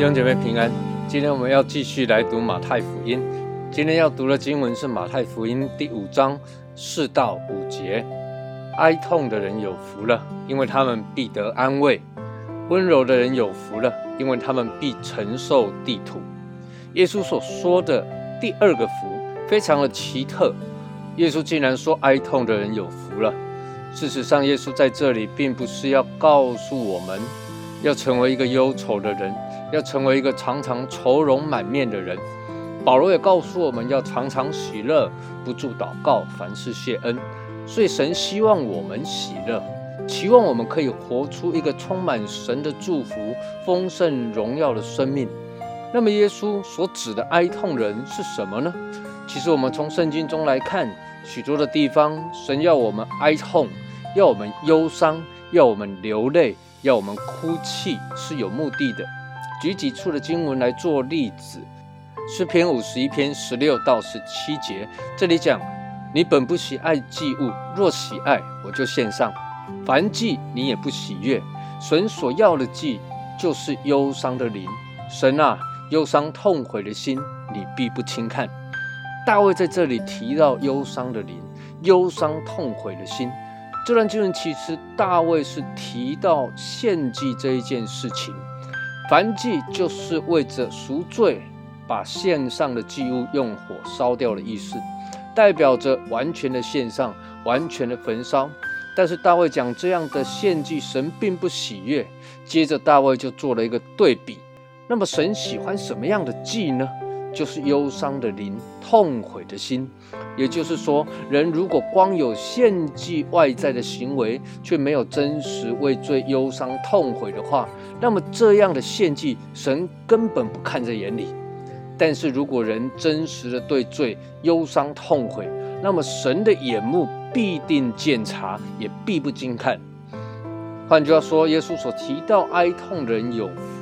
弟兄姐妹平安，今天我们要继续来读马太福音。今天要读的经文是马太福音第五章四到五节。哀痛的人有福了，因为他们必得安慰；温柔的人有福了，因为他们必承受地土。耶稣所说的第二个福非常的奇特。耶稣竟然说哀痛的人有福了。事实上，耶稣在这里并不是要告诉我们要成为一个忧愁的人。要成为一个常常愁容满面的人，保罗也告诉我们要常常喜乐，不住祷告，凡事谢恩。所以神希望我们喜乐，期望我们可以活出一个充满神的祝福、丰盛荣耀的生命。那么耶稣所指的哀痛人是什么呢？其实我们从圣经中来看，许多的地方，神要我们哀痛，要我们忧伤，要我们流泪，要我们哭泣，是有目的的。举几处的经文来做例子，诗篇五十一篇十六到十七节，这里讲：你本不喜爱祭物，若喜爱，我就献上；凡祭你也不喜悦。神所要的祭，就是忧伤的灵。神啊，忧伤痛悔的心，你必不轻看。大卫在这里提到忧伤的灵，忧伤痛悔的心。这段经文其实大卫是提到献祭这一件事情。燔祭就是为着赎罪，把献上的祭物用火烧掉的意思，代表着完全的献上，完全的焚烧。但是大卫讲这样的献祭，神并不喜悦。接着大卫就做了一个对比。那么神喜欢什么样的祭呢？就是忧伤的灵，痛悔的心。也就是说，人如果光有献祭外在的行为，却没有真实为罪忧伤痛悔的话，那么这样的献祭，神根本不看在眼里。但是如果人真实的对罪忧伤痛悔，那么神的眼目必定鉴察，也必不惊看。换句话说，耶稣所提到哀痛人有福。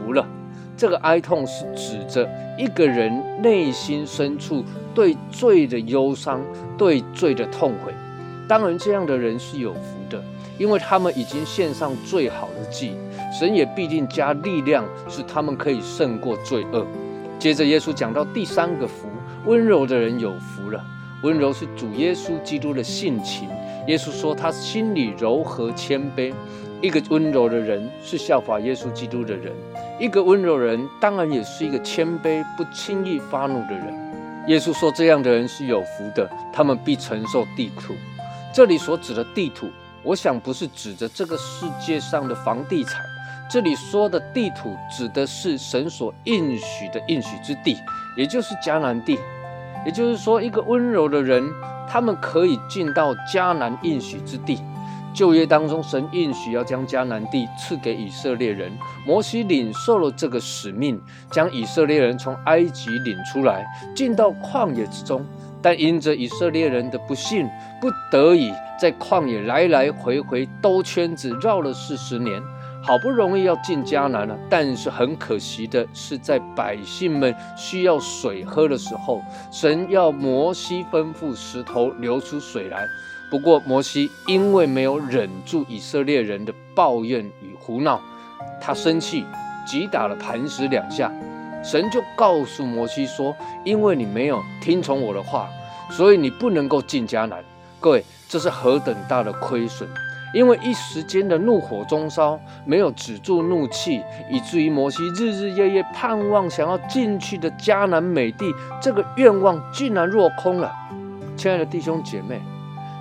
这个哀痛是指着一个人内心深处对罪的忧伤、对罪的痛悔。当然，这样的人是有福的，因为他们已经献上最好的祭，神也必定加力量，使他们可以胜过罪恶。接着，耶稣讲到第三个福：温柔的人有福了。温柔是主耶稣基督的性情。耶稣说他心里柔和谦卑。一个温柔的人是效法耶稣基督的人，一个温柔人当然也是一个谦卑、不轻易发怒的人。耶稣说，这样的人是有福的，他们必承受地土。这里所指的地土，我想不是指着这个世界上的房地产，这里说的地土指的是神所应许的应许之地，也就是迦南地。也就是说，一个温柔的人，他们可以进到迦南应许之地。旧约当中，神应许要将迦南地赐给以色列人。摩西领受了这个使命，将以色列人从埃及领出来，进到旷野之中。但因着以色列人的不幸，不得已在旷野来来回回兜圈子，绕了四十年，好不容易要进迦南了。但是很可惜的是，在百姓们需要水喝的时候，神要摩西吩咐石头流出水来。不过，摩西因为没有忍住以色列人的抱怨与胡闹，他生气，击打了磐石两下。神就告诉摩西说：“因为你没有听从我的话，所以你不能够进迦南。”各位，这是何等大的亏损！因为一时间的怒火中烧，没有止住怒气，以至于摩西日日夜夜盼望想要进去的迦南美地，这个愿望竟然落空了。亲爱的弟兄姐妹。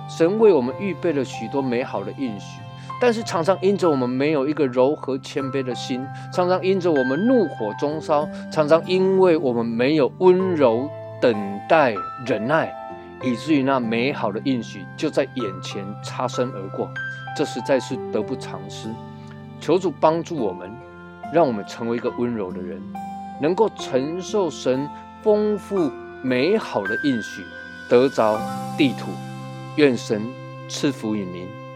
神为我们预备了许多美好的应许，但是常常因着我们没有一个柔和谦卑的心，常常因着我们怒火中烧，常常因为我们没有温柔等待忍耐，以至于那美好的应许就在眼前擦身而过，这实在是得不偿失。求主帮助我们，让我们成为一个温柔的人，能够承受神丰富美好的应许，得着地土。愿神赐福于您。